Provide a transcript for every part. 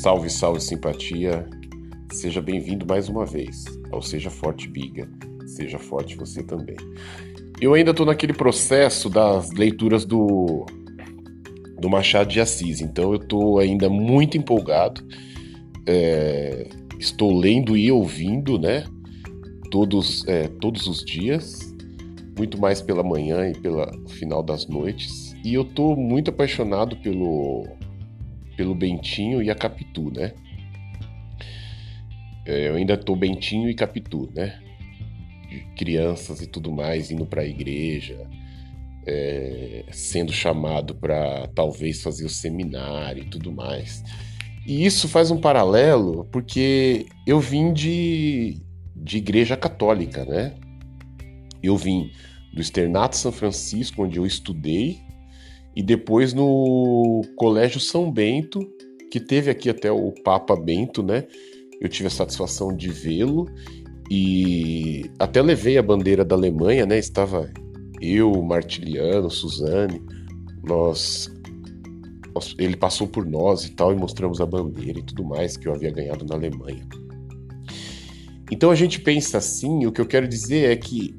Salve, salve, simpatia. Seja bem-vindo mais uma vez ao Seja Forte Biga. Seja forte você também. Eu ainda estou naquele processo das leituras do, do Machado de Assis, então eu estou ainda muito empolgado. É, estou lendo e ouvindo, né? Todos, é, todos os dias, muito mais pela manhã e pelo final das noites. E eu estou muito apaixonado pelo pelo Bentinho e a Capitu, né? É, eu ainda tô Bentinho e Capitu, né? Crianças e tudo mais indo para a igreja, é, sendo chamado para talvez fazer o seminário e tudo mais. E isso faz um paralelo porque eu vim de, de igreja católica, né? Eu vim do Externato São Francisco, onde eu estudei e depois no Colégio São Bento, que teve aqui até o Papa Bento, né? Eu tive a satisfação de vê-lo e até levei a bandeira da Alemanha, né? Estava eu, Martiliano, Suzane, nós, nós, ele passou por nós e tal e mostramos a bandeira e tudo mais que eu havia ganhado na Alemanha. Então a gente pensa assim, o que eu quero dizer é que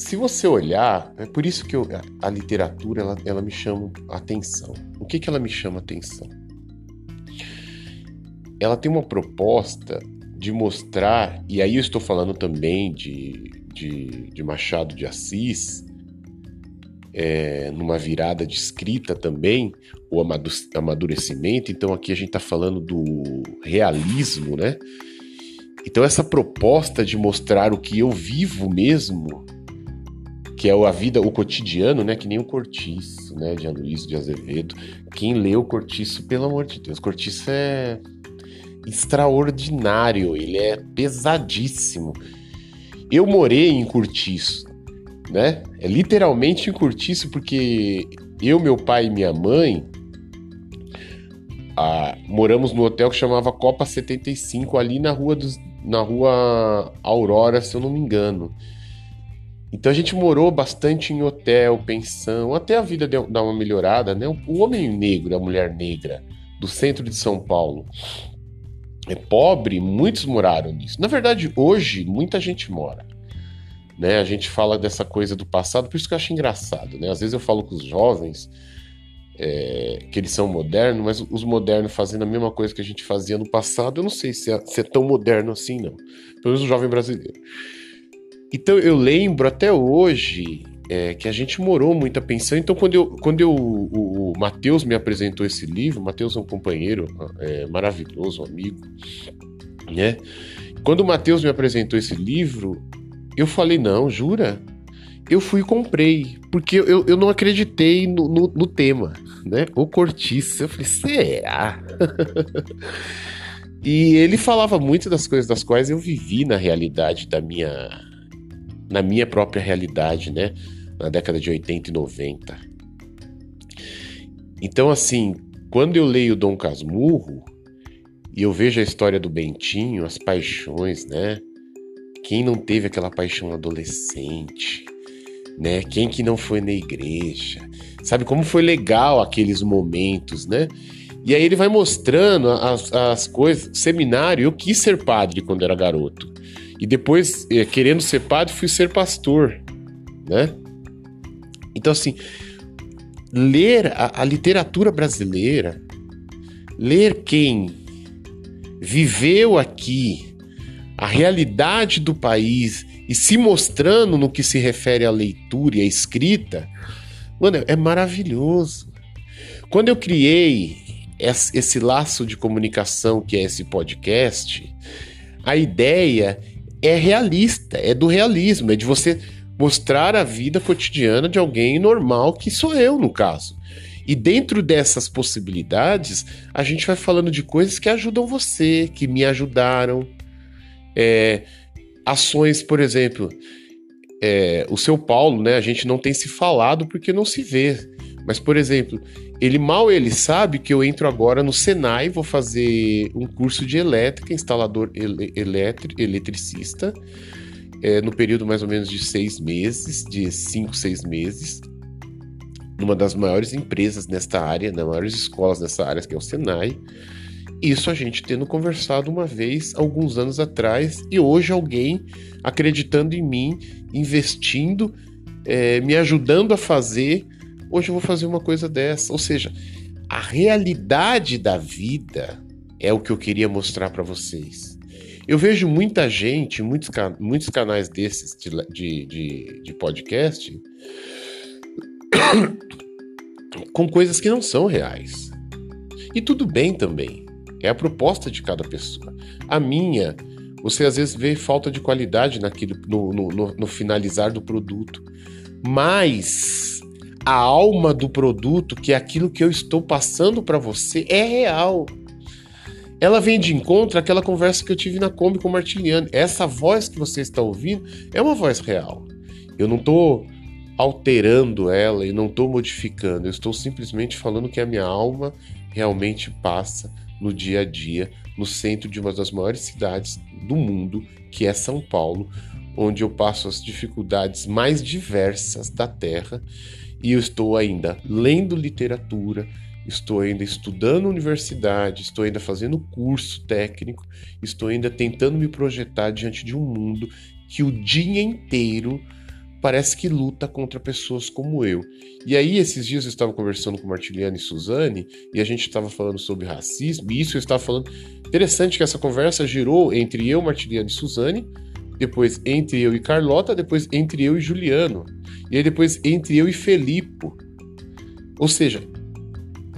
se você olhar, é por isso que eu, a, literatura ela, ela me chama atenção. O que, que ela me chama atenção? Ela tem uma proposta de mostrar, e aí eu estou falando também de, de, de Machado de Assis, é, numa virada de escrita também, o amadurecimento. Então aqui a gente está falando do realismo, né? Então essa proposta de mostrar o que eu vivo mesmo que é a vida, o cotidiano, né? Que nem o Cortiço, né? De Aloysio de Azevedo. Quem lê o Cortiço, pelo amor de Deus, Cortiço é extraordinário, ele é pesadíssimo. Eu morei em Cortiço, né? É literalmente em Cortiço, porque eu, meu pai e minha mãe ah, moramos no hotel que chamava Copa 75, ali na rua, dos, na rua Aurora, se eu não me engano. Então a gente morou bastante em hotel, pensão, até a vida deu, dar uma melhorada, né? O homem negro, a mulher negra do centro de São Paulo é pobre, muitos moraram nisso. Na verdade, hoje muita gente mora. Né? A gente fala dessa coisa do passado, por isso que eu acho engraçado, né? Às vezes eu falo com os jovens é, que eles são modernos, mas os modernos fazendo a mesma coisa que a gente fazia no passado, eu não sei se é, se é tão moderno assim, não. Pelo menos o jovem brasileiro. Então eu lembro até hoje é, que a gente morou muita pensão. Então quando, eu, quando eu, o, o Matheus me apresentou esse livro, Matheus é um companheiro é, maravilhoso, um amigo, né? Quando o Matheus me apresentou esse livro, eu falei, não, jura? Eu fui e comprei, porque eu, eu não acreditei no, no, no tema, né? O cortiço. Eu falei, será? e ele falava muito das coisas das quais eu vivi na realidade da minha na minha própria realidade, né? Na década de 80 e 90. Então, assim, quando eu leio Dom Casmurro e eu vejo a história do Bentinho, as paixões, né? Quem não teve aquela paixão adolescente, né? Quem que não foi na igreja? Sabe como foi legal aqueles momentos, né? E aí ele vai mostrando as, as coisas. Seminário, eu quis ser padre quando era garoto. E depois, eh, querendo ser padre, fui ser pastor, né? Então, assim, ler a, a literatura brasileira, ler quem viveu aqui a realidade do país e se mostrando no que se refere à leitura e à escrita, mano, é maravilhoso. Quando eu criei esse laço de comunicação que é esse podcast, a ideia é realista, é do realismo, é de você mostrar a vida cotidiana de alguém normal, que sou eu, no caso. E dentro dessas possibilidades, a gente vai falando de coisas que ajudam você, que me ajudaram. É, ações, por exemplo, é, o seu Paulo, né? A gente não tem se falado porque não se vê. Mas, por exemplo, ele mal ele sabe que eu entro agora no Senai, vou fazer um curso de elétrica, instalador ele, eletri, eletricista, é, no período mais ou menos de seis meses, de cinco, seis meses, numa das maiores empresas nesta área, das maiores escolas nessa área, que é o Senai. Isso a gente tendo conversado uma vez, alguns anos atrás, e hoje alguém acreditando em mim, investindo, é, me ajudando a fazer. Hoje eu vou fazer uma coisa dessa. Ou seja, a realidade da vida é o que eu queria mostrar para vocês. Eu vejo muita gente, muitos, muitos canais desses de, de, de, de podcast, com coisas que não são reais. E tudo bem também. É a proposta de cada pessoa. A minha, você às vezes vê falta de qualidade naquilo, no, no, no, no finalizar do produto. Mas a alma do produto, que é aquilo que eu estou passando para você, é real. Ela vem de encontro àquela conversa que eu tive na Kombi com o Martiliano. Essa voz que você está ouvindo é uma voz real. Eu não estou alterando ela e não estou modificando. Eu estou simplesmente falando que a minha alma realmente passa no dia a dia, no centro de uma das maiores cidades do mundo, que é São Paulo, onde eu passo as dificuldades mais diversas da Terra e eu estou ainda lendo literatura, estou ainda estudando universidade, estou ainda fazendo curso técnico, estou ainda tentando me projetar diante de um mundo que o dia inteiro parece que luta contra pessoas como eu. E aí, esses dias eu estava conversando com Martiliano e Suzane, e a gente estava falando sobre racismo, e isso eu estava falando. Interessante que essa conversa girou entre eu, Martiliano e Suzane, depois entre eu e Carlota, depois entre eu e Juliano, e aí depois entre eu e Felipe. Ou seja,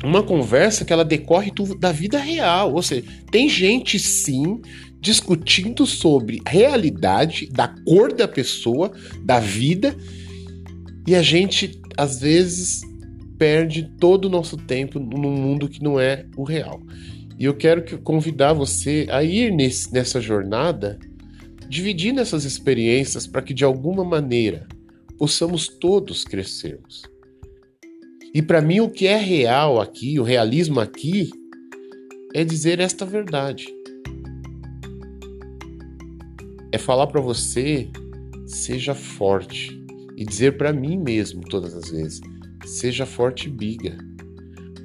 uma conversa que ela decorre da vida real. Ou seja, tem gente sim discutindo sobre realidade, da cor da pessoa, da vida, e a gente às vezes perde todo o nosso tempo num mundo que não é o real. E eu quero que, convidar você a ir nesse, nessa jornada, dividindo essas experiências para que de alguma maneira possamos todos crescermos. E para mim o que é real aqui, o realismo aqui, é dizer esta verdade. É falar para você seja forte. E dizer para mim mesmo todas as vezes seja forte biga.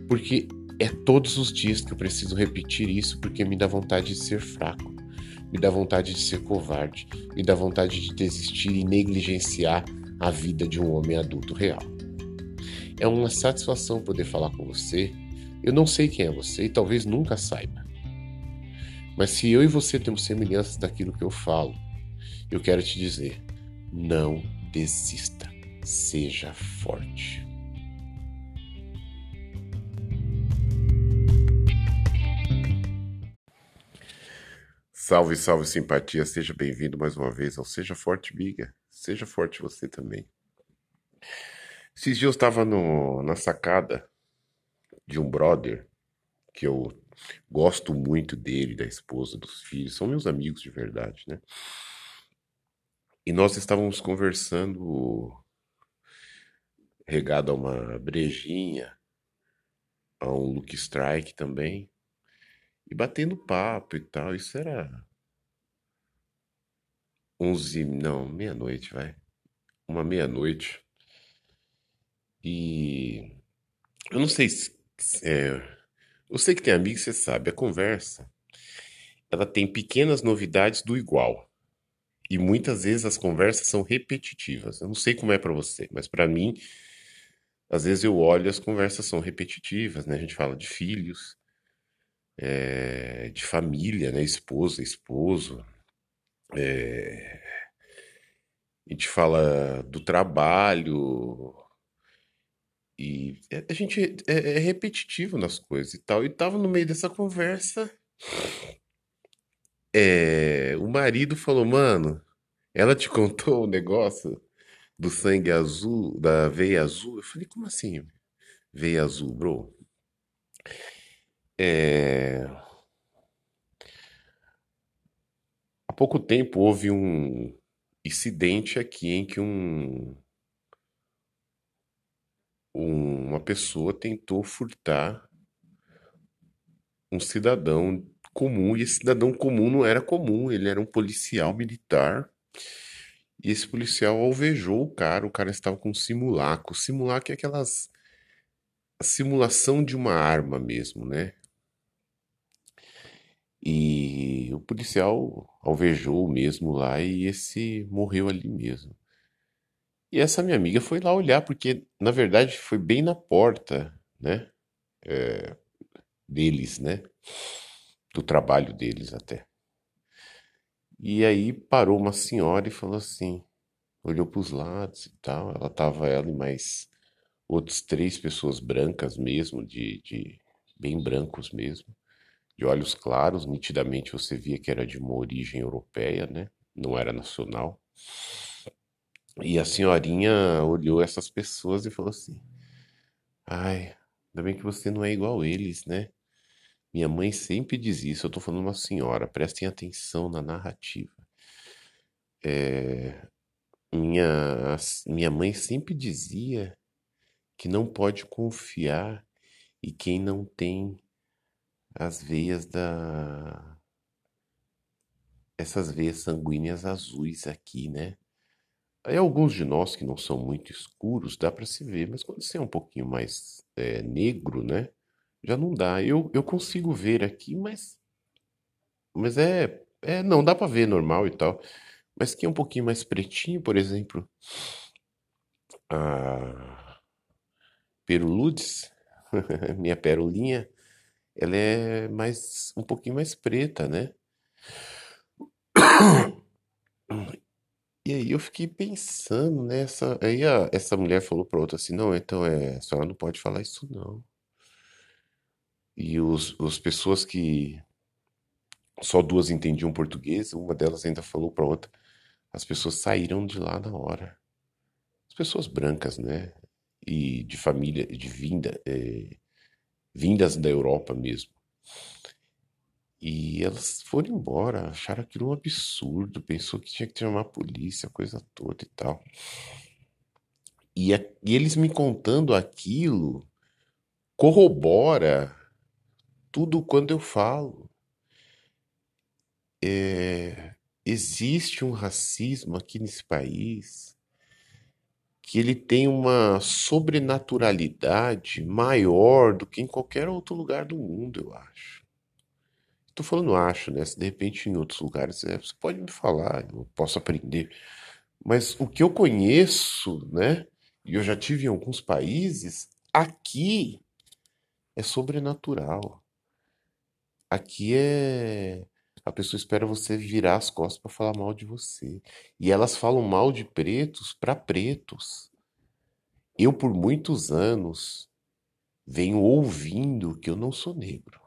Porque é todos os dias que eu preciso repetir isso porque me dá vontade de ser fraco me dá vontade de ser covarde. Me dá vontade de desistir e negligenciar a vida de um homem adulto real. É uma satisfação poder falar com você. Eu não sei quem é você e talvez nunca saiba. Mas se eu e você temos semelhanças daquilo que eu falo, eu quero te dizer: não desista, seja forte. Salve, salve simpatia, seja bem-vindo mais uma vez ao Seja Forte Biga. Seja forte você também. Esses dias eu estava na sacada de um brother que eu Gosto muito dele, da esposa, dos filhos, são meus amigos de verdade, né? E nós estávamos conversando regado a uma brejinha, a um look strike também, e batendo papo e tal. Isso era onze, não, meia-noite, vai. Uma meia-noite. E eu não sei se é, você que tem amigos, você sabe, a conversa ela tem pequenas novidades do igual. E muitas vezes as conversas são repetitivas. Eu não sei como é para você, mas para mim, às vezes eu olho as conversas são repetitivas, né? A gente fala de filhos, é, de família, né? Esposa, esposo. É, a gente fala do trabalho, e a gente é, é repetitivo nas coisas e tal. E tava no meio dessa conversa. É, o marido falou, mano, ela te contou o negócio do sangue azul, da veia azul? Eu falei, como assim? Veia azul, bro? É... Há pouco tempo houve um incidente aqui em que um uma pessoa tentou furtar um cidadão comum, e esse cidadão comum não era comum, ele era um policial militar. E esse policial alvejou o cara, o cara estava com um simulacro. Simulacro é aquelas. simulação de uma arma mesmo, né? E o policial alvejou mesmo lá e esse morreu ali mesmo. E essa minha amiga foi lá olhar, porque na verdade foi bem na porta, né? É, deles, né? Do trabalho deles até. E aí parou uma senhora e falou assim, olhou para os lados e tal. Ela tava ela e mais outras três pessoas brancas mesmo, de, de bem brancos mesmo, de olhos claros, nitidamente você via que era de uma origem europeia, né? Não era nacional. E a senhorinha olhou essas pessoas e falou assim: Ai, ainda bem que você não é igual eles, né? Minha mãe sempre diz isso. Eu tô falando uma senhora, prestem atenção na narrativa. É, minha, minha mãe sempre dizia que não pode confiar e quem não tem as veias da. essas veias sanguíneas azuis aqui, né? Aí alguns de nós que não são muito escuros dá para se ver, mas quando você é um pouquinho mais é, negro, né? Já não dá. Eu, eu consigo ver aqui, mas mas é, é não dá para ver normal e tal. Mas que é um pouquinho mais pretinho, por exemplo, a Peruludes, minha perolinha, ela é mais um pouquinho mais preta, né? E aí eu fiquei pensando nessa. Aí a, essa mulher falou pra outra assim: não, então é, a senhora não pode falar isso não. E os, as pessoas que. Só duas entendiam português, uma delas ainda falou pra outra. As pessoas saíram de lá na hora. As pessoas brancas, né? E de família, de vinda, é, vindas da Europa mesmo. E elas foram embora, acharam aquilo um absurdo, pensou que tinha que chamar a polícia, coisa toda e tal. E, a, e eles me contando aquilo corrobora tudo quando eu falo. É, existe um racismo aqui nesse país que ele tem uma sobrenaturalidade maior do que em qualquer outro lugar do mundo, eu acho. Tô falando acho, né? Se de repente em outros lugares é, você pode me falar, eu posso aprender. Mas o que eu conheço, né? E eu já tive em alguns países, aqui é sobrenatural. Aqui é. A pessoa espera você virar as costas para falar mal de você. E elas falam mal de pretos para pretos. Eu, por muitos anos, venho ouvindo que eu não sou negro.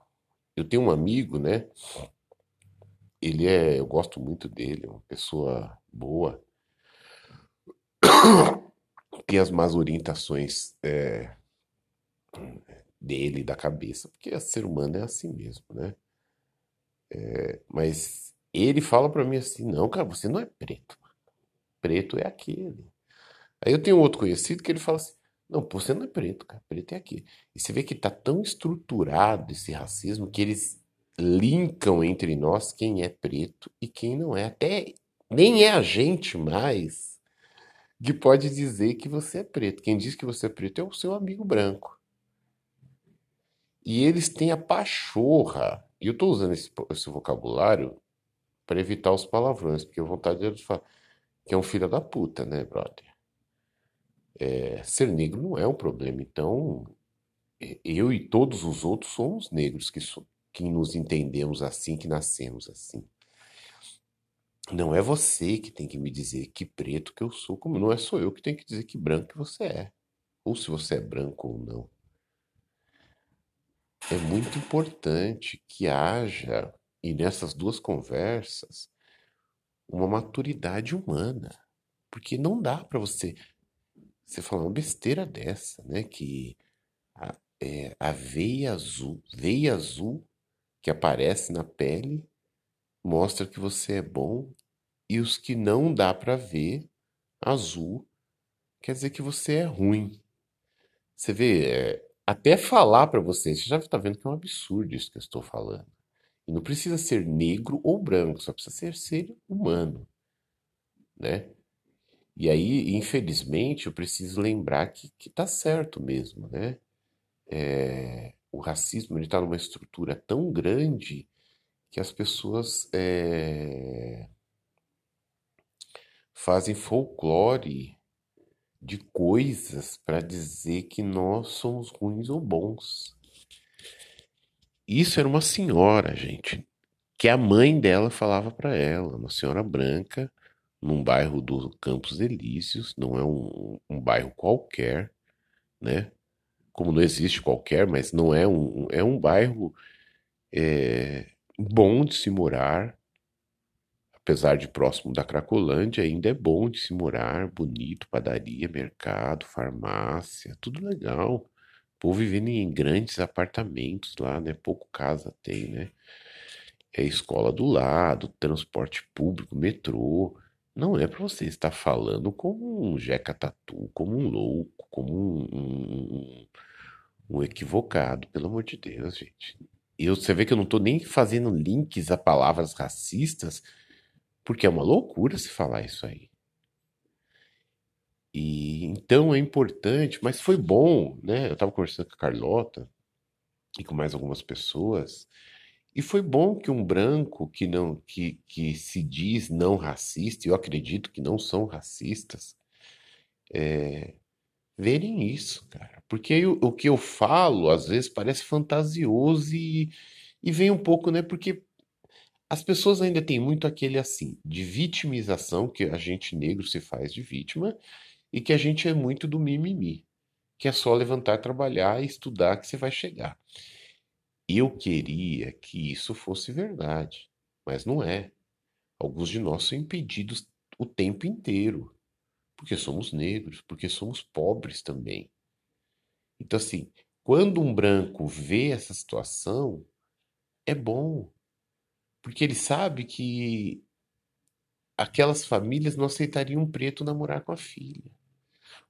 Eu tenho um amigo, né? Ele é, eu gosto muito dele, é uma pessoa boa. Tem as más orientações é, dele, da cabeça, porque ser humano é assim mesmo, né? É, mas ele fala para mim assim: não, cara, você não é preto. Preto é aquele. Aí eu tenho outro conhecido que ele fala assim: não, você não é preto, cara. Preto é aqui. E você vê que tá tão estruturado esse racismo que eles linkam entre nós quem é preto e quem não é. Até nem é a gente mais que pode dizer que você é preto. Quem diz que você é preto é o seu amigo branco. E eles têm a pachorra. E eu estou usando esse, esse vocabulário para evitar os palavrões, porque a vontade de falar que é um filho da puta, né, brother? é, ser negro não é um problema. Então, eu e todos os outros somos negros que, so, que nos entendemos assim, que nascemos assim. Não é você que tem que me dizer que preto que eu sou, como não é só eu que tenho que dizer que branco que você é. Ou se você é branco ou não. É muito importante que haja, e nessas duas conversas, uma maturidade humana. Porque não dá para você você falar uma besteira dessa, né? Que a, é, a veia azul, veia azul que aparece na pele mostra que você é bom e os que não dá para ver azul quer dizer que você é ruim. Você vê, é, até falar para você, você já está vendo que é um absurdo isso que eu estou falando. E não precisa ser negro ou branco, só precisa ser ser humano, né? E aí, infelizmente, eu preciso lembrar que, que tá certo mesmo, né? É, o racismo está numa estrutura tão grande que as pessoas é, fazem folclore de coisas para dizer que nós somos ruins ou bons. Isso era uma senhora, gente, que a mãe dela falava para ela, uma senhora branca, num bairro do Campos Elíseos, não é um, um bairro qualquer, né? Como não existe qualquer, mas não é um, é um bairro é, bom de se morar, apesar de próximo da Cracolândia, ainda é bom de se morar, bonito, padaria, mercado, farmácia, tudo legal. O povo vivendo em grandes apartamentos lá, né? Pouco casa tem, né? É escola do lado, transporte público, metrô. Não é para você estar falando como um jeca tatu, como um louco, como um, um, um equivocado, pelo amor de Deus, gente. E você vê que eu não estou nem fazendo links a palavras racistas, porque é uma loucura se falar isso aí. E então é importante, mas foi bom, né? Eu estava conversando com a Carlota e com mais algumas pessoas, e foi bom que um branco que não que, que se diz não racista, e eu acredito que não são racistas, é, verem isso, cara. Porque o, o que eu falo às vezes parece fantasioso e, e vem um pouco, né? Porque as pessoas ainda têm muito aquele assim, de vitimização, que a gente negro se faz de vítima, e que a gente é muito do mimimi, que é só levantar, trabalhar e estudar que você vai chegar. Eu queria que isso fosse verdade, mas não é. Alguns de nós são impedidos o tempo inteiro, porque somos negros, porque somos pobres também. Então, assim, quando um branco vê essa situação, é bom, porque ele sabe que aquelas famílias não aceitariam um preto namorar com a filha.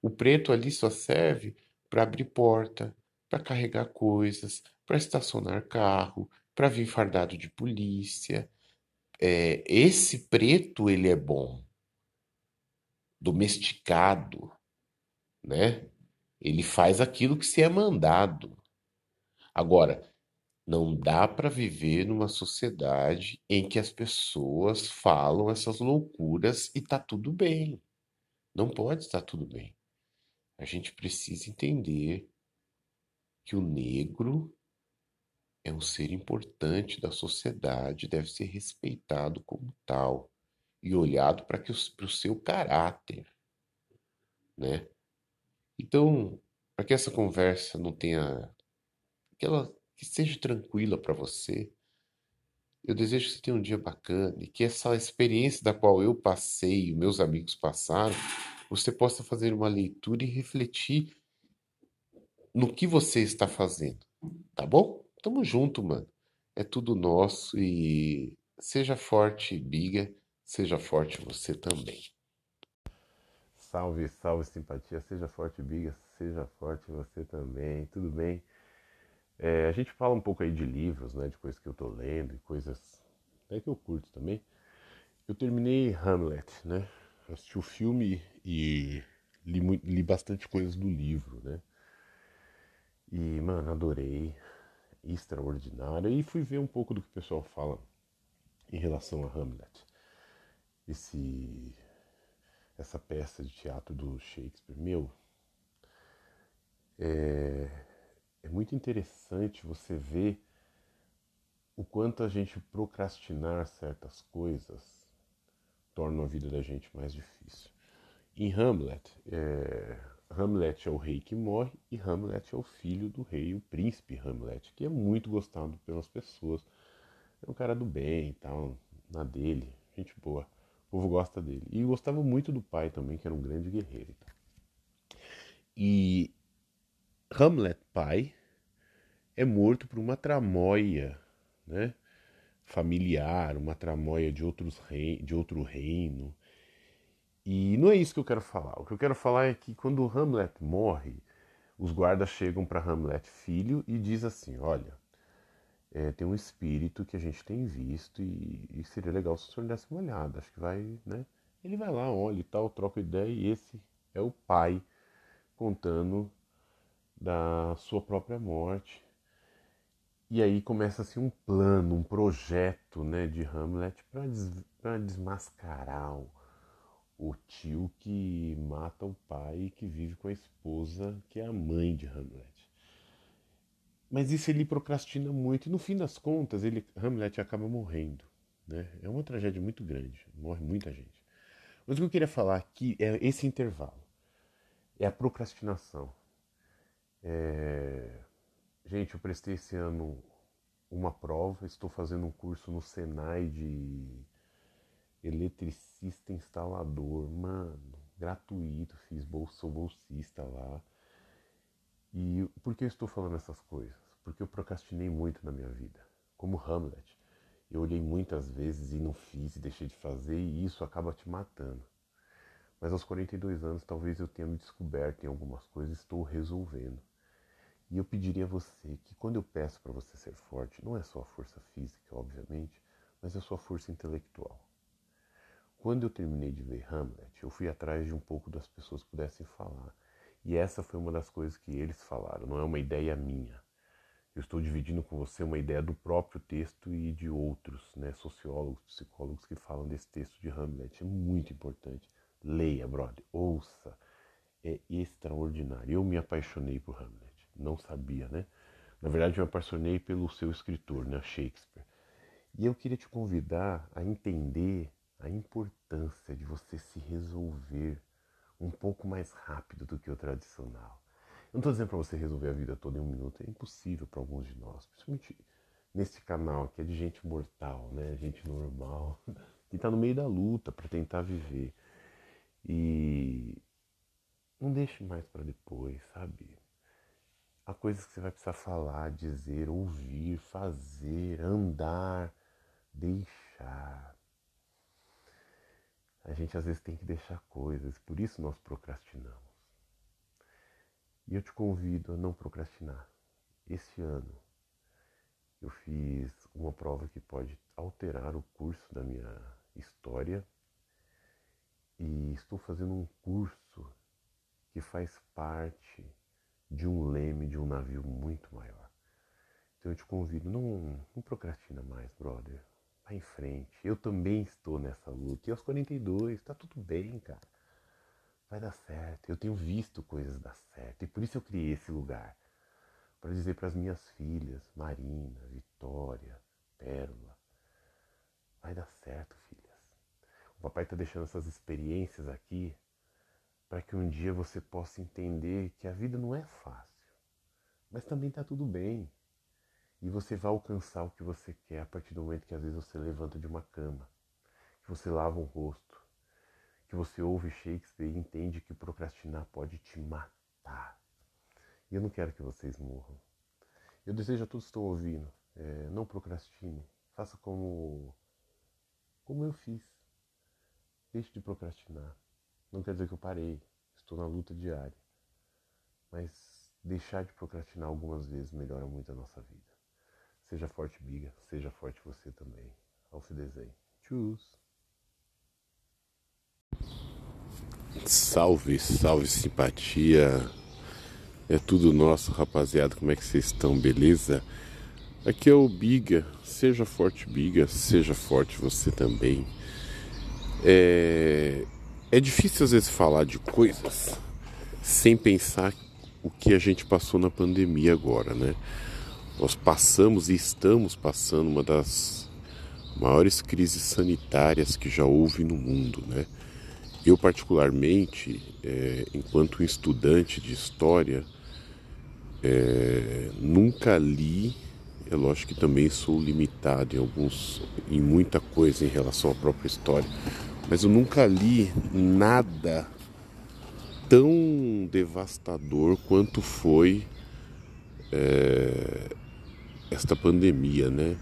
O preto ali só serve para abrir porta, para carregar coisas, para estacionar carro, para vir fardado de polícia. É, esse preto ele é bom, domesticado, né? Ele faz aquilo que se é mandado. Agora, não dá para viver numa sociedade em que as pessoas falam essas loucuras e tá tudo bem. Não pode estar tudo bem. A gente precisa entender que o negro é um ser importante da sociedade, deve ser respeitado como tal e olhado para o seu caráter, né? Então, para que essa conversa não tenha aquela que seja tranquila para você. Eu desejo que você tenha um dia bacana e que essa experiência da qual eu passei e meus amigos passaram, você possa fazer uma leitura e refletir no que você está fazendo. Tá bom? Tamo junto, mano. É tudo nosso e seja forte, Biga. Seja forte você também. Salve, salve, simpatia. Seja forte, Biga. Seja forte você também. Tudo bem? É, a gente fala um pouco aí de livros, né, de coisas que eu tô lendo e coisas até que eu curto também. Eu terminei Hamlet, né? Assisti o filme e li, li bastante coisas do livro, né? E, mano, adorei. Extraordinário. E fui ver um pouco do que o pessoal fala em relação a Hamlet. Esse, essa peça de teatro do Shakespeare. Meu, é, é muito interessante você ver o quanto a gente procrastinar certas coisas torna a vida da gente mais difícil. Em Hamlet, é, Hamlet é o rei que morre e Hamlet é o filho do rei, o príncipe Hamlet, que é muito gostado pelas pessoas. É um cara do bem e tal, na dele, gente boa. O povo gosta dele. E gostava muito do pai também, que era um grande guerreiro. E Hamlet pai é morto por uma tramóia, né? familiar, uma tramóia de, outros rei, de outro reino. E não é isso que eu quero falar. O que eu quero falar é que quando Hamlet morre, os guardas chegam para Hamlet filho e diz assim: olha, é, tem um espírito que a gente tem visto e, e, seria legal se o senhor desse uma olhada. Acho que vai, né? Ele vai lá, olha e tal, troca ideia e esse é o pai contando da sua própria morte. E aí começa-se um plano, um projeto né, de Hamlet para des desmascarar o, o tio que mata o pai e que vive com a esposa, que é a mãe de Hamlet. Mas isso ele procrastina muito e no fim das contas ele Hamlet acaba morrendo. Né? É uma tragédia muito grande, morre muita gente. Mas o que eu queria falar aqui é esse intervalo, é a procrastinação. É... Gente, eu prestei esse ano uma prova, estou fazendo um curso no Senai de eletricista instalador, mano, gratuito, fiz bolsa, sou bolsista lá. E por que eu estou falando essas coisas? Porque eu procrastinei muito na minha vida, como Hamlet. Eu olhei muitas vezes e não fiz e deixei de fazer e isso acaba te matando. Mas aos 42 anos talvez eu tenha me descoberto em algumas coisas e estou resolvendo. E eu pediria a você que quando eu peço para você ser forte, não é só a força física, obviamente, mas é a sua força intelectual. Quando eu terminei de ver Hamlet, eu fui atrás de um pouco das pessoas que pudessem falar. E essa foi uma das coisas que eles falaram, não é uma ideia minha. Eu estou dividindo com você uma ideia do próprio texto e de outros, né, sociólogos, psicólogos que falam desse texto de Hamlet. É muito importante. Leia, brother, ouça. É extraordinário. Eu me apaixonei por Hamlet não sabia, né? Na verdade, eu me apaixonei pelo seu escritor, né, Shakespeare. E eu queria te convidar a entender a importância de você se resolver um pouco mais rápido do que o tradicional. Eu não estou dizendo para você resolver a vida toda em um minuto, é impossível para alguns de nós, principalmente nesse canal que é de gente mortal, né? Gente normal, que está no meio da luta para tentar viver. E não deixe mais para depois, sabe? Há coisas que você vai precisar falar, dizer, ouvir, fazer, andar, deixar. A gente às vezes tem que deixar coisas, por isso nós procrastinamos. E eu te convido a não procrastinar. Este ano eu fiz uma prova que pode alterar o curso da minha história e estou fazendo um curso que faz parte de um leme de um navio muito maior. Então eu te convido, não, não procrastina mais, brother. Vai em frente. Eu também estou nessa luta. E aos 42, tá tudo bem, cara. Vai dar certo. Eu tenho visto coisas dar certo. E por isso eu criei esse lugar. Para dizer para as minhas filhas, Marina, Vitória, Pérola, vai dar certo, filhas. O papai está deixando essas experiências aqui para que um dia você possa entender que a vida não é fácil, mas também está tudo bem. E você vai alcançar o que você quer a partir do momento que às vezes você levanta de uma cama, que você lava um rosto, que você ouve Shakespeare e entende que procrastinar pode te matar. E eu não quero que vocês morram. Eu desejo a todos que estão ouvindo, é, não procrastine, faça como, como eu fiz. Deixe de procrastinar. Não quer dizer que eu parei, estou na luta diária. Mas deixar de procrastinar algumas vezes melhora muito a nossa vida. Seja forte, Biga, seja forte você também. Auf Wiedersehen. Tschüss. Salve, salve simpatia. É tudo nosso, rapaziada. Como é que vocês estão? Beleza? Aqui é o Biga. Seja forte, Biga. Seja forte você também. É... É difícil às vezes falar de coisas sem pensar o que a gente passou na pandemia agora, né? Nós passamos e estamos passando uma das maiores crises sanitárias que já houve no mundo, né? Eu particularmente, é, enquanto estudante de história, é, nunca li. É lógico que também sou limitado em alguns, em muita coisa em relação à própria história, mas eu nunca li nada tão devastador quanto foi é, esta pandemia, né?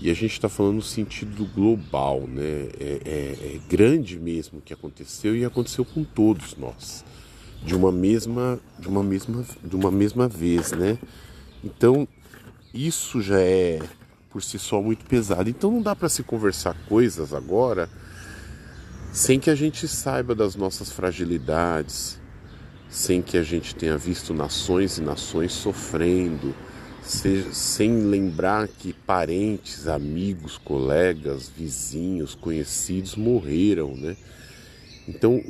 E a gente está falando no sentido global, né? É, é, é, grande mesmo o que aconteceu e aconteceu com todos nós, de uma mesma, de uma mesma, de uma mesma vez, né? Então isso já é por si só muito pesado. Então não dá para se conversar coisas agora sem que a gente saiba das nossas fragilidades, sem que a gente tenha visto nações e nações sofrendo, sem lembrar que parentes, amigos, colegas, vizinhos, conhecidos morreram, né? Então,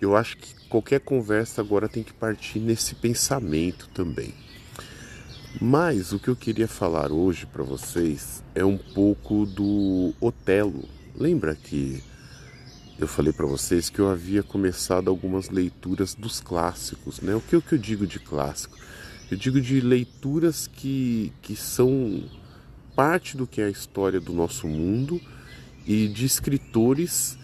eu acho que qualquer conversa agora tem que partir nesse pensamento também. Mas o que eu queria falar hoje para vocês é um pouco do Otelo. Lembra que eu falei para vocês que eu havia começado algumas leituras dos clássicos, né? O que, o que eu digo de clássico? Eu digo de leituras que, que são parte do que é a história do nosso mundo e de escritores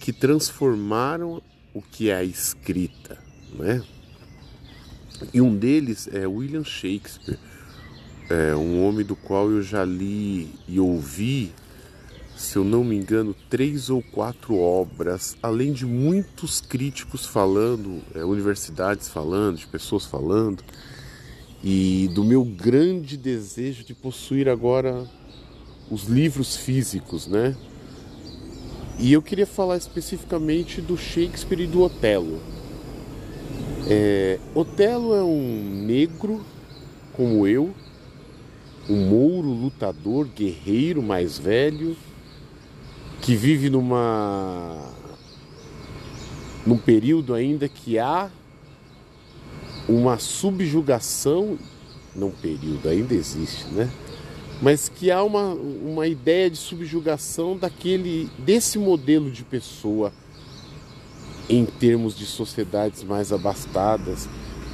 que transformaram o que é a escrita, né? E um deles é William Shakespeare, é um homem do qual eu já li e ouvi se eu não me engano, três ou quatro obras, além de muitos críticos falando, é, universidades falando, de pessoas falando, e do meu grande desejo de possuir agora os livros físicos, né? E eu queria falar especificamente do Shakespeare e do Otelo. É, Otelo é um negro como eu, um mouro lutador, guerreiro mais velho, que vive numa num período ainda que há uma subjugação, não período, ainda existe, né? Mas que há uma, uma ideia de subjugação daquele desse modelo de pessoa em termos de sociedades mais abastadas,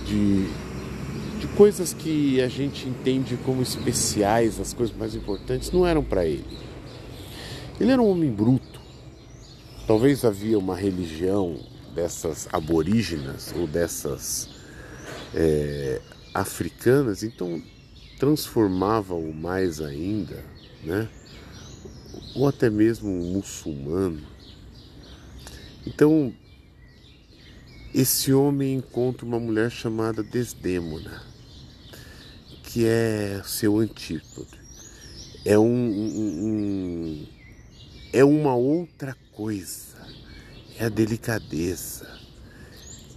de, de coisas que a gente entende como especiais, as coisas mais importantes, não eram para ele. Ele era um homem bruto. Talvez havia uma religião dessas aborígenas ou dessas é, africanas, então transformava-o mais ainda, né? ou até mesmo um muçulmano. Então, esse homem encontra uma mulher chamada Desdémona, que é seu antípodo. É um, um, um é uma outra coisa. É a delicadeza,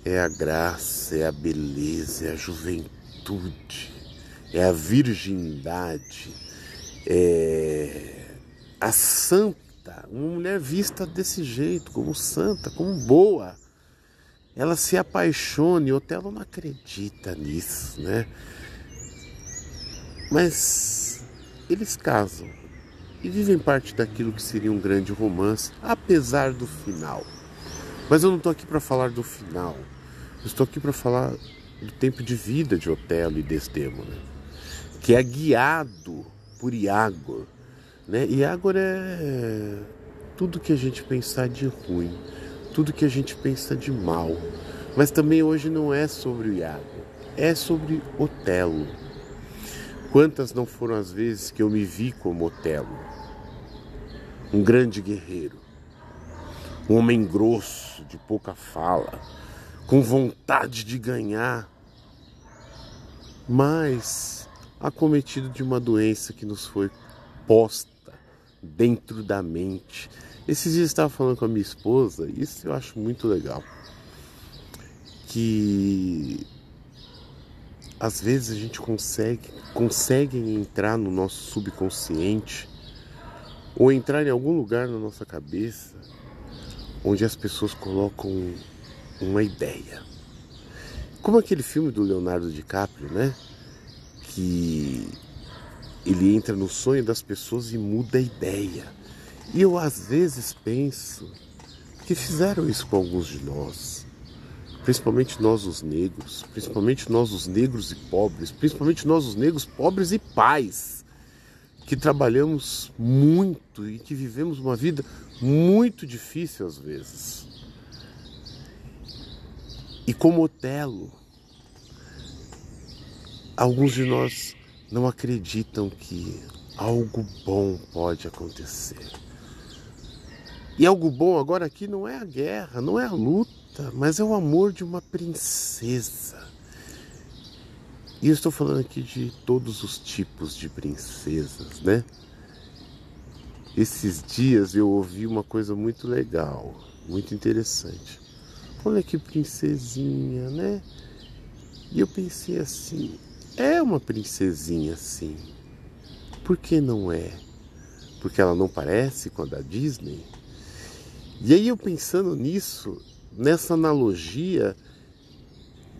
é a graça, é a beleza, é a juventude, é a virgindade, é a santa, uma mulher vista desse jeito, como santa, como boa. Ela se apaixona e Otelo não acredita nisso, né? Mas eles casam e vivem parte daquilo que seria um grande romance, apesar do final. Mas eu não estou aqui para falar do final. Eu estou aqui para falar do tempo de vida de Otelo e Desdemona, que é guiado por Iagor. Né? Iagor é tudo que a gente pensar de ruim, tudo que a gente pensa de mal. Mas também hoje não é sobre o Iagor, é sobre Otelo. Quantas não foram as vezes que eu me vi como Otelo? Um grande guerreiro, um homem grosso, de pouca fala, com vontade de ganhar, mas acometido de uma doença que nos foi posta dentro da mente. Esses dias eu estava falando com a minha esposa, isso eu acho muito legal, que às vezes a gente consegue, consegue entrar no nosso subconsciente ou entrar em algum lugar na nossa cabeça onde as pessoas colocam uma ideia. Como aquele filme do Leonardo DiCaprio, né? Que ele entra no sonho das pessoas e muda a ideia. E eu às vezes penso que fizeram isso com alguns de nós principalmente nós os negros, principalmente nós os negros e pobres, principalmente nós os negros pobres e pais, que trabalhamos muito e que vivemos uma vida muito difícil às vezes. E como Otelo, alguns de nós não acreditam que algo bom pode acontecer. E algo bom agora aqui não é a guerra, não é a luta mas é o amor de uma princesa. E eu estou falando aqui de todos os tipos de princesas, né? Esses dias eu ouvi uma coisa muito legal, muito interessante. Olha que princesinha, né? E eu pensei assim: é uma princesinha sim. Por que não é? Porque ela não parece com a da Disney? E aí eu pensando nisso, nessa analogia,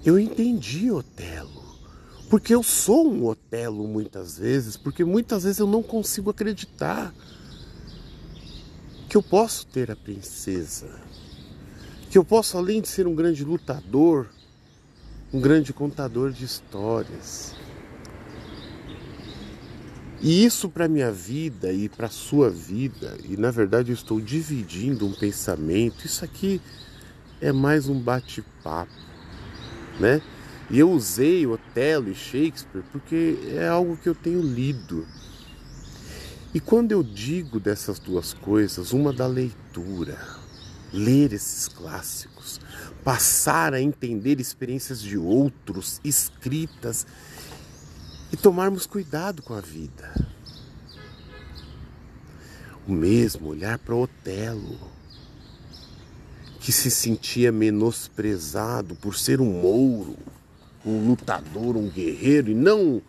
eu entendi Otelo. Porque eu sou um Otelo muitas vezes, porque muitas vezes eu não consigo acreditar que eu posso ter a princesa, que eu posso, além de ser um grande lutador, um grande contador de histórias. E isso para minha vida e para sua vida, e na verdade eu estou dividindo um pensamento. Isso aqui é mais um bate-papo, né? E eu usei Otelo e Shakespeare porque é algo que eu tenho lido. E quando eu digo dessas duas coisas, uma da leitura, ler esses clássicos, passar a entender experiências de outros escritas e tomarmos cuidado com a vida. O mesmo olhar para Otelo, que se sentia menosprezado por ser um mouro, um lutador, um guerreiro e não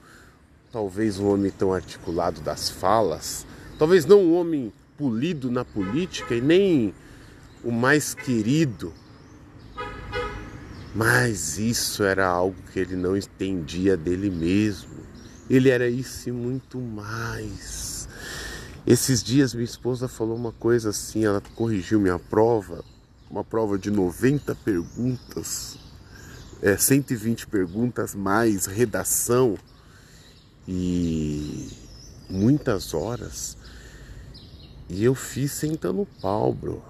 talvez um homem tão articulado das falas, talvez não um homem polido na política e nem o mais querido. Mas isso era algo que ele não entendia dele mesmo. Ele era isso e muito mais. Esses dias minha esposa falou uma coisa assim, ela corrigiu minha prova, uma prova de 90 perguntas é, 120 perguntas mais redação e muitas horas. E eu fiz sentando pau, bro.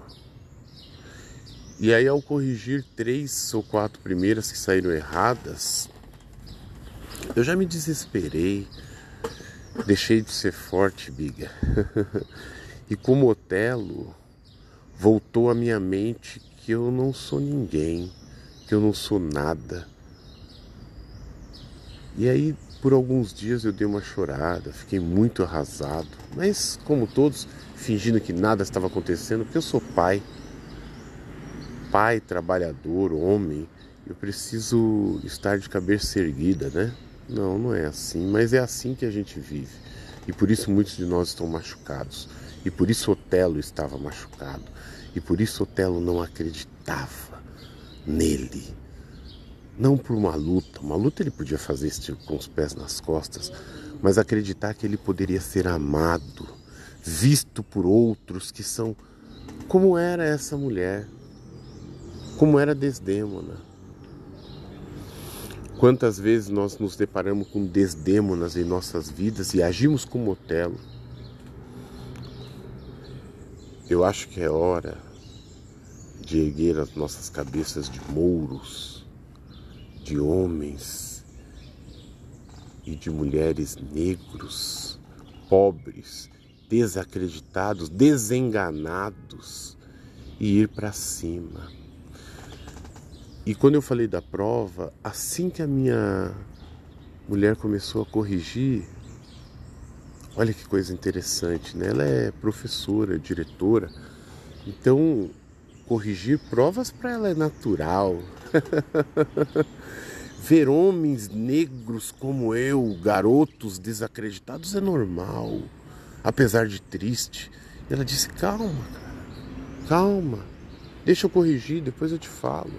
E aí ao corrigir três ou quatro primeiras que saíram erradas, eu já me desesperei. Deixei de ser forte, biga. e como Otelo, voltou à minha mente que eu não sou ninguém que eu não sou nada. E aí, por alguns dias eu dei uma chorada, fiquei muito arrasado, mas como todos, fingindo que nada estava acontecendo, porque eu sou pai. Pai, trabalhador, homem, eu preciso estar de cabeça erguida, né? Não, não é assim, mas é assim que a gente vive. E por isso muitos de nós estão machucados. E por isso Otelo estava machucado. E por isso Otelo não acreditava nele. Não por uma luta, uma luta ele podia fazer isso com os pés nas costas, mas acreditar que ele poderia ser amado, visto por outros que são como era essa mulher, como era Desdêmona. Quantas vezes nós nos deparamos com desdêmonas em nossas vidas e agimos como Otelo? Eu acho que é hora de erguer as nossas cabeças de mouros, de homens e de mulheres negros, pobres, desacreditados, desenganados e ir para cima. E quando eu falei da prova, assim que a minha mulher começou a corrigir, olha que coisa interessante, né? Ela é professora, diretora, então corrigir provas para ela é natural. Ver homens negros como eu, garotos desacreditados, é normal, apesar de triste. Ela disse: calma, cara, calma, deixa eu corrigir, depois eu te falo.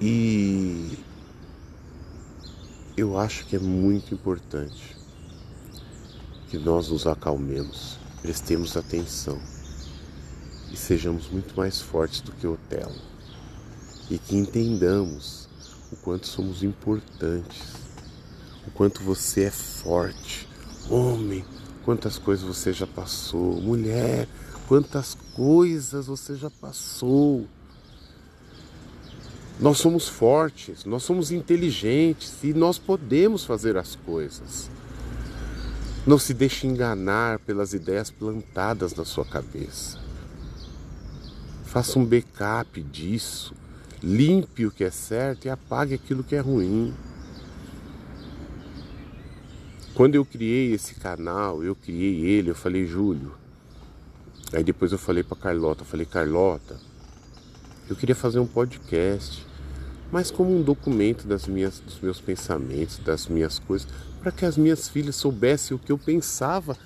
E eu acho que é muito importante que nós nos acalmemos, prestemos atenção e sejamos muito mais fortes do que Otelo e que entendamos o quanto somos importantes, o quanto você é forte, homem, quantas coisas você já passou, mulher, quantas coisas você já passou. Nós somos fortes, nós somos inteligentes e nós podemos fazer as coisas. Não se deixe enganar pelas ideias plantadas na sua cabeça. Faça um backup disso. Limpe o que é certo e apague aquilo que é ruim. Quando eu criei esse canal, eu criei ele, eu falei, Júlio. Aí depois eu falei para Carlota, eu falei, Carlota, eu queria fazer um podcast, mas como um documento das minhas, dos meus pensamentos, das minhas coisas, para que as minhas filhas soubessem o que eu pensava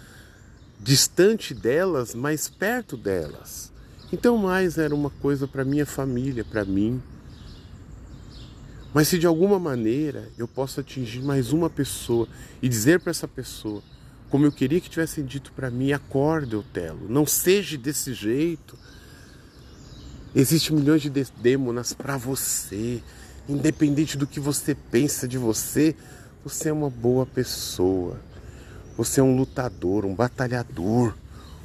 distante delas, mas perto delas. Então, mais era uma coisa para minha família, para mim. Mas se de alguma maneira eu posso atingir mais uma pessoa e dizer para essa pessoa, como eu queria que tivessem dito para mim, acorda, Otelo, não seja desse jeito. Existem milhões de demônios para você, independente do que você pensa de você, você é uma boa pessoa. Você é um lutador, um batalhador,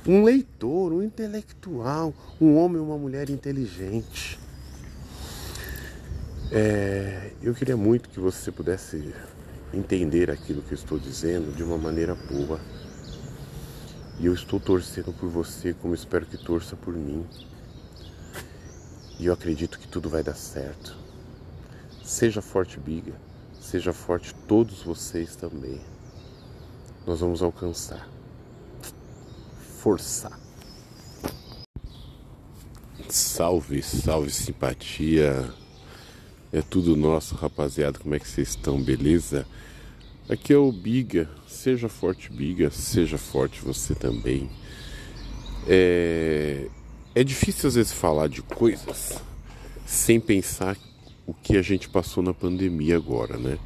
um leitor, um intelectual, um homem ou uma mulher inteligente. É, eu queria muito que você pudesse entender aquilo que eu estou dizendo de uma maneira boa. E eu estou torcendo por você, como espero que torça por mim. E eu acredito que tudo vai dar certo. Seja forte, Biga. Seja forte todos vocês também. Nós vamos alcançar. Força. Salve, salve simpatia é tudo nosso, rapaziada. Como é que vocês estão? Beleza? Aqui é o Biga. Seja forte, Biga. Seja forte você também. É, é difícil às vezes falar de coisas sem pensar o que a gente passou na pandemia agora, né?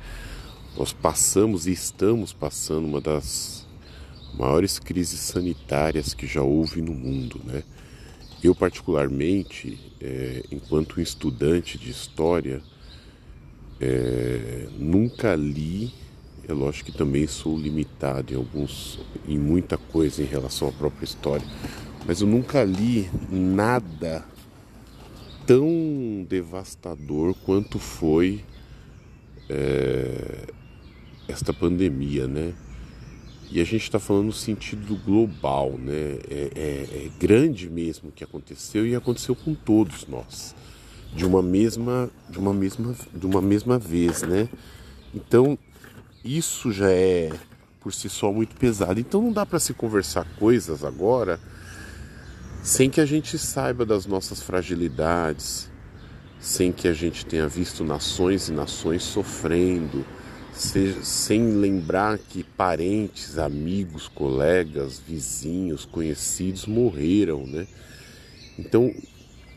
Nós passamos e estamos passando uma das maiores crises sanitárias que já houve no mundo, né? Eu, particularmente, é, enquanto estudante de história, é, nunca li, é lógico que também sou limitado em alguns, em muita coisa em relação à própria história, mas eu nunca li nada tão devastador quanto foi é, esta pandemia, né? E a gente está falando no sentido global, né? É, é, é grande mesmo o que aconteceu e aconteceu com todos nós de uma mesma de uma mesma de uma mesma vez, né? Então isso já é por si só muito pesado. Então não dá para se conversar coisas agora sem que a gente saiba das nossas fragilidades, sem que a gente tenha visto nações e nações sofrendo, sem lembrar que parentes, amigos, colegas, vizinhos, conhecidos morreram, né? Então,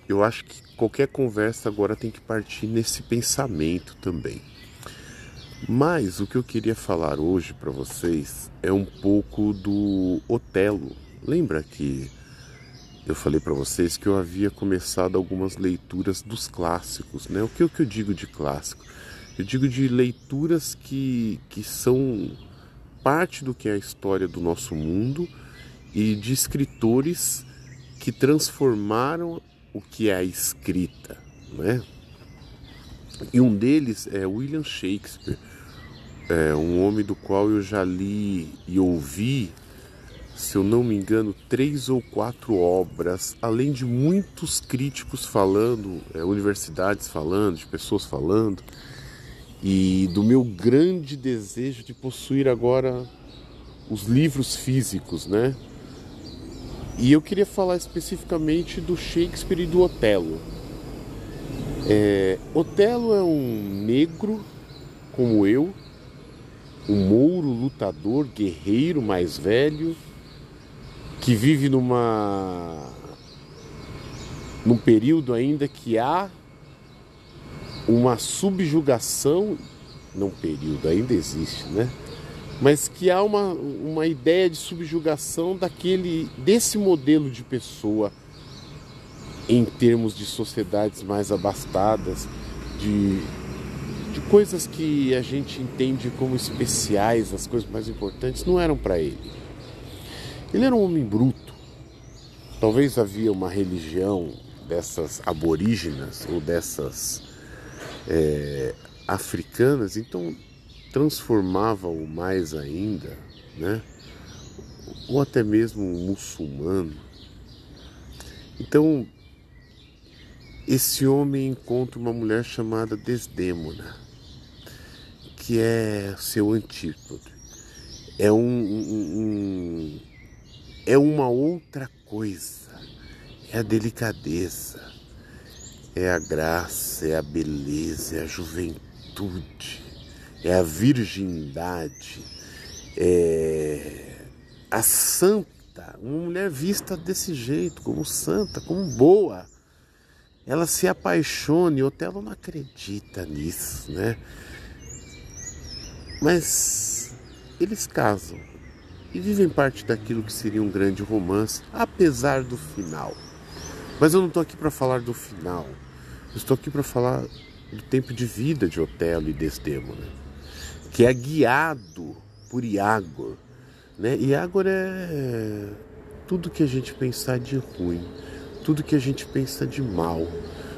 eu acho que qualquer conversa agora tem que partir nesse pensamento também. Mas o que eu queria falar hoje para vocês é um pouco do Otelo. Lembra que eu falei para vocês que eu havia começado algumas leituras dos clássicos, né? O que, o que eu digo de clássico? Eu digo de leituras que, que são parte do que é a história do nosso mundo e de escritores que transformaram o que é a escrita, né? E um deles é William Shakespeare, é um homem do qual eu já li e ouvi, se eu não me engano, três ou quatro obras, além de muitos críticos falando, é, universidades falando, de pessoas falando, e do meu grande desejo de possuir agora os livros físicos, né? E eu queria falar especificamente do Shakespeare e do Otelo. É, Otelo é um negro como eu, um mouro lutador, guerreiro mais velho, que vive numa num período ainda que há uma subjugação, não período ainda existe, né? mas que há uma, uma ideia de subjugação daquele desse modelo de pessoa em termos de sociedades mais abastadas, de, de coisas que a gente entende como especiais, as coisas mais importantes, não eram para ele. Ele era um homem bruto. Talvez havia uma religião dessas aborígenas ou dessas é, africanas, então transformava-o mais ainda, né? ou até mesmo um muçulmano. Então, esse homem encontra uma mulher chamada Desdémona, que é seu antípodo. É um, um, um, é uma outra coisa. É a delicadeza. É a graça, é a beleza, é a juventude, é a virgindade, é a santa, uma mulher vista desse jeito, como santa, como boa. Ela se apaixone, Otelo não acredita nisso, né? Mas eles casam e vivem parte daquilo que seria um grande romance, apesar do final. Mas eu não estou aqui para falar do final. Estou aqui para falar do tempo de vida de Otelo e Desdemona, que é guiado por Iagor. Né? É tudo que a gente pensar de ruim, tudo que a gente pensa de mal.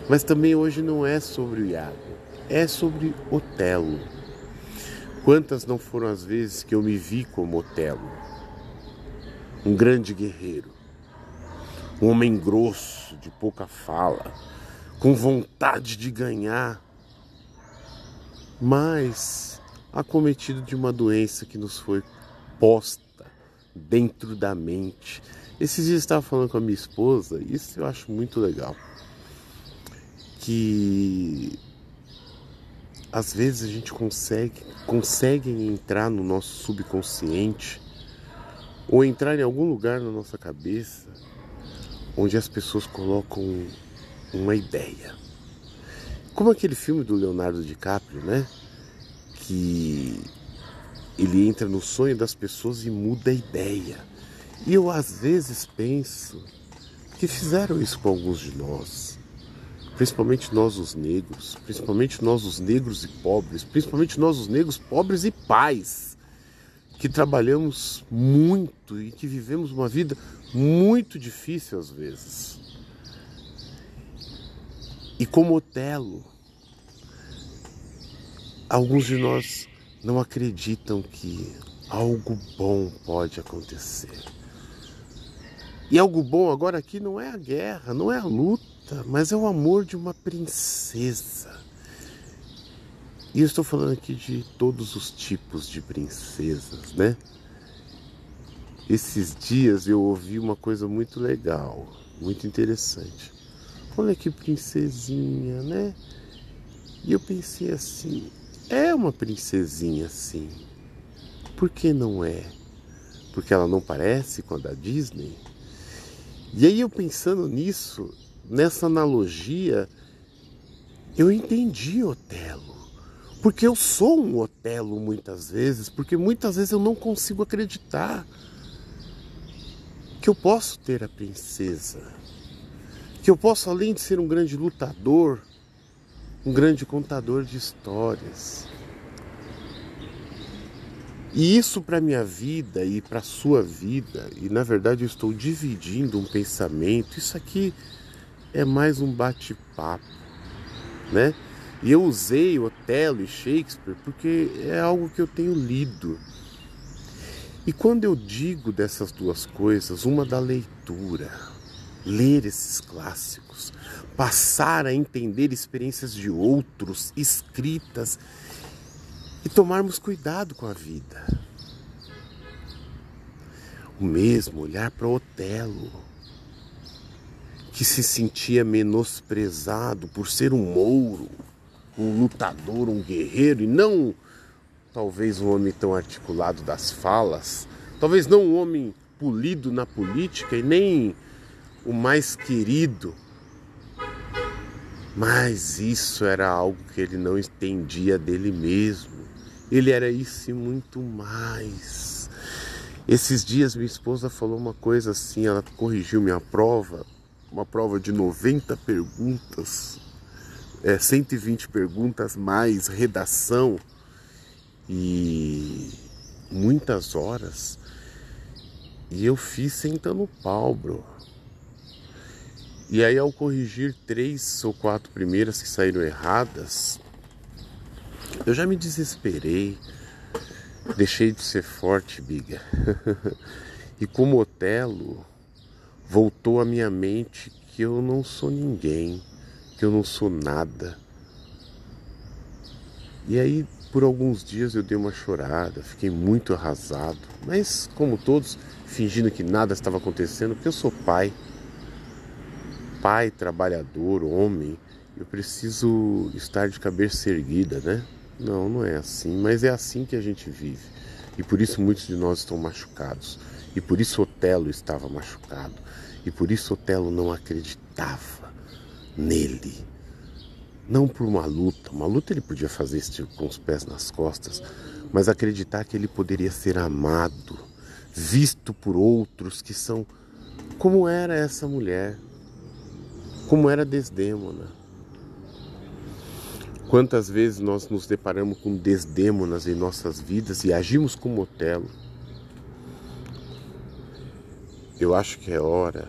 Mas também hoje não é sobre o Iagor, é sobre Otelo. Quantas não foram as vezes que eu me vi como Otelo? Um grande guerreiro, um homem grosso, de pouca fala, com vontade de ganhar, mas acometido de uma doença que nos foi posta dentro da mente. Esses dias eu estava falando com a minha esposa, isso eu acho muito legal. Que às vezes a gente consegue, consegue entrar no nosso subconsciente ou entrar em algum lugar na nossa cabeça onde as pessoas colocam uma ideia. Como aquele filme do Leonardo DiCaprio, né? Que ele entra no sonho das pessoas e muda a ideia. E eu às vezes penso que fizeram isso com alguns de nós principalmente nós os negros, principalmente nós os negros e pobres, principalmente nós os negros pobres e pais, que trabalhamos muito e que vivemos uma vida muito difícil às vezes. E como Otelo, alguns de nós não acreditam que algo bom pode acontecer. E algo bom agora aqui não é a guerra, não é a luta mas é o amor de uma princesa. E eu estou falando aqui de todos os tipos de princesas, né? Esses dias eu ouvi uma coisa muito legal, muito interessante. Olha que princesinha, né? E eu pensei assim: é uma princesinha sim. Por que não é? Porque ela não parece com a da Disney? E aí eu pensando nisso, nessa analogia, eu entendi Otelo. Porque eu sou um Otelo muitas vezes, porque muitas vezes eu não consigo acreditar que eu posso ter a princesa, que eu posso, além de ser um grande lutador, um grande contador de histórias. E isso para minha vida e para sua vida, e na verdade eu estou dividindo um pensamento, isso aqui é mais um bate-papo, né? E eu usei Otelo e Shakespeare porque é algo que eu tenho lido. E quando eu digo dessas duas coisas, uma da leitura, ler esses clássicos, passar a entender experiências de outros escritas e tomarmos cuidado com a vida. O mesmo olhar para Otelo que se sentia menosprezado por ser um mouro, um lutador, um guerreiro e não talvez um homem tão articulado das falas, talvez não um homem polido na política e nem o mais querido. Mas isso era algo que ele não entendia dele mesmo. Ele era isso e muito mais. Esses dias minha esposa falou uma coisa assim, ela corrigiu minha prova uma prova de 90 perguntas, é, 120 perguntas mais redação e muitas horas. E eu fiz sentando pau, bro. E aí ao corrigir três ou quatro primeiras que saíram erradas, eu já me desesperei. Deixei de ser forte, biga. e como Otelo, voltou à minha mente que eu não sou ninguém, que eu não sou nada. E aí, por alguns dias eu dei uma chorada, fiquei muito arrasado, mas como todos, fingindo que nada estava acontecendo, porque eu sou pai. Pai, trabalhador, homem, eu preciso estar de cabeça erguida, né? Não, não é assim, mas é assim que a gente vive. E por isso muitos de nós estão machucados. E por isso Otelo estava machucado. E por isso Otelo não acreditava nele. Não por uma luta. Uma luta ele podia fazer isso com os pés nas costas, mas acreditar que ele poderia ser amado, visto por outros que são como era essa mulher, como era Desdêmona. Quantas vezes nós nos deparamos com desdêmonas em nossas vidas e agimos como Otelo? Eu acho que é hora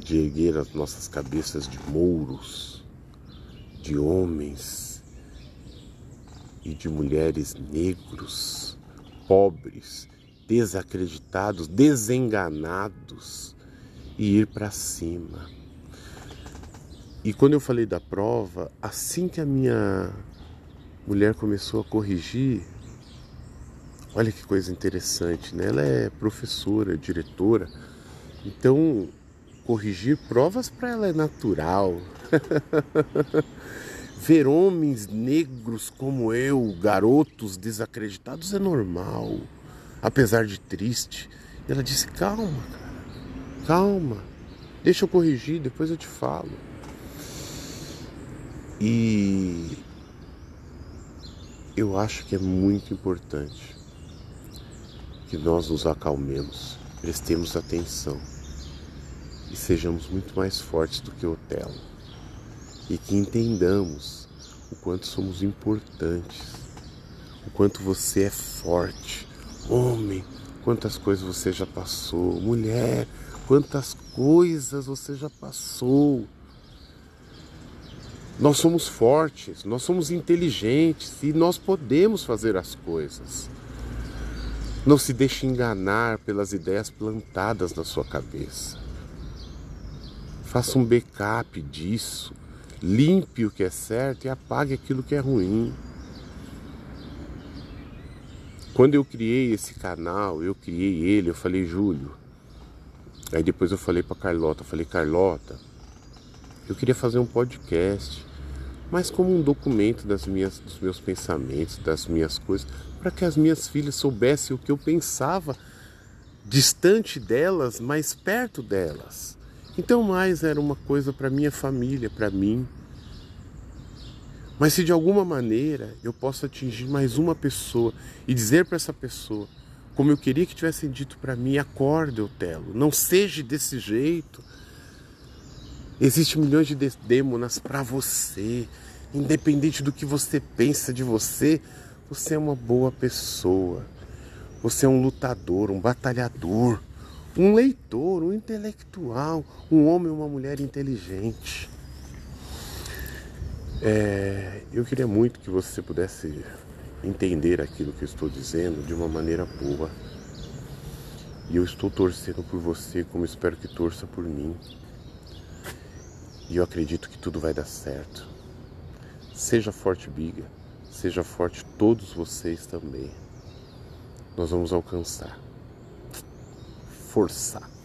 de erguer as nossas cabeças de mouros, de homens e de mulheres negros, pobres, desacreditados, desenganados e ir para cima. E quando eu falei da prova, assim que a minha mulher começou a corrigir, olha que coisa interessante, né? Ela é professora, diretora, então corrigir provas para ela é natural. Ver homens negros como eu, garotos desacreditados, é normal, apesar de triste. E ela disse: calma, cara, calma, deixa eu corrigir, depois eu te falo. E eu acho que é muito importante que nós nos acalmemos, prestemos atenção e sejamos muito mais fortes do que Otelo e que entendamos o quanto somos importantes, o quanto você é forte. Homem, quantas coisas você já passou. Mulher, quantas coisas você já passou. Nós somos fortes, nós somos inteligentes e nós podemos fazer as coisas. Não se deixe enganar pelas ideias plantadas na sua cabeça. Faça um backup disso. Limpe o que é certo e apague aquilo que é ruim. Quando eu criei esse canal, eu criei ele, eu falei, Júlio. Aí depois eu falei para Carlota, eu falei, Carlota, eu queria fazer um podcast, mas como um documento das minhas, dos meus pensamentos, das minhas coisas, para que as minhas filhas soubessem o que eu pensava distante delas, mas perto delas. Então, mais era uma coisa para minha família, para mim. Mas se de alguma maneira eu posso atingir mais uma pessoa e dizer para essa pessoa, como eu queria que tivessem dito para mim, acorde, Otelo, não seja desse jeito. Existem milhões de demônios para você, independente do que você pensa de você, você é uma boa pessoa. Você é um lutador, um batalhador um leitor, um intelectual, um homem, uma mulher inteligente. É, eu queria muito que você pudesse entender aquilo que eu estou dizendo de uma maneira boa. E eu estou torcendo por você, como espero que torça por mim. E eu acredito que tudo vai dar certo. Seja forte, Biga. Seja forte todos vocês também. Nós vamos alcançar força.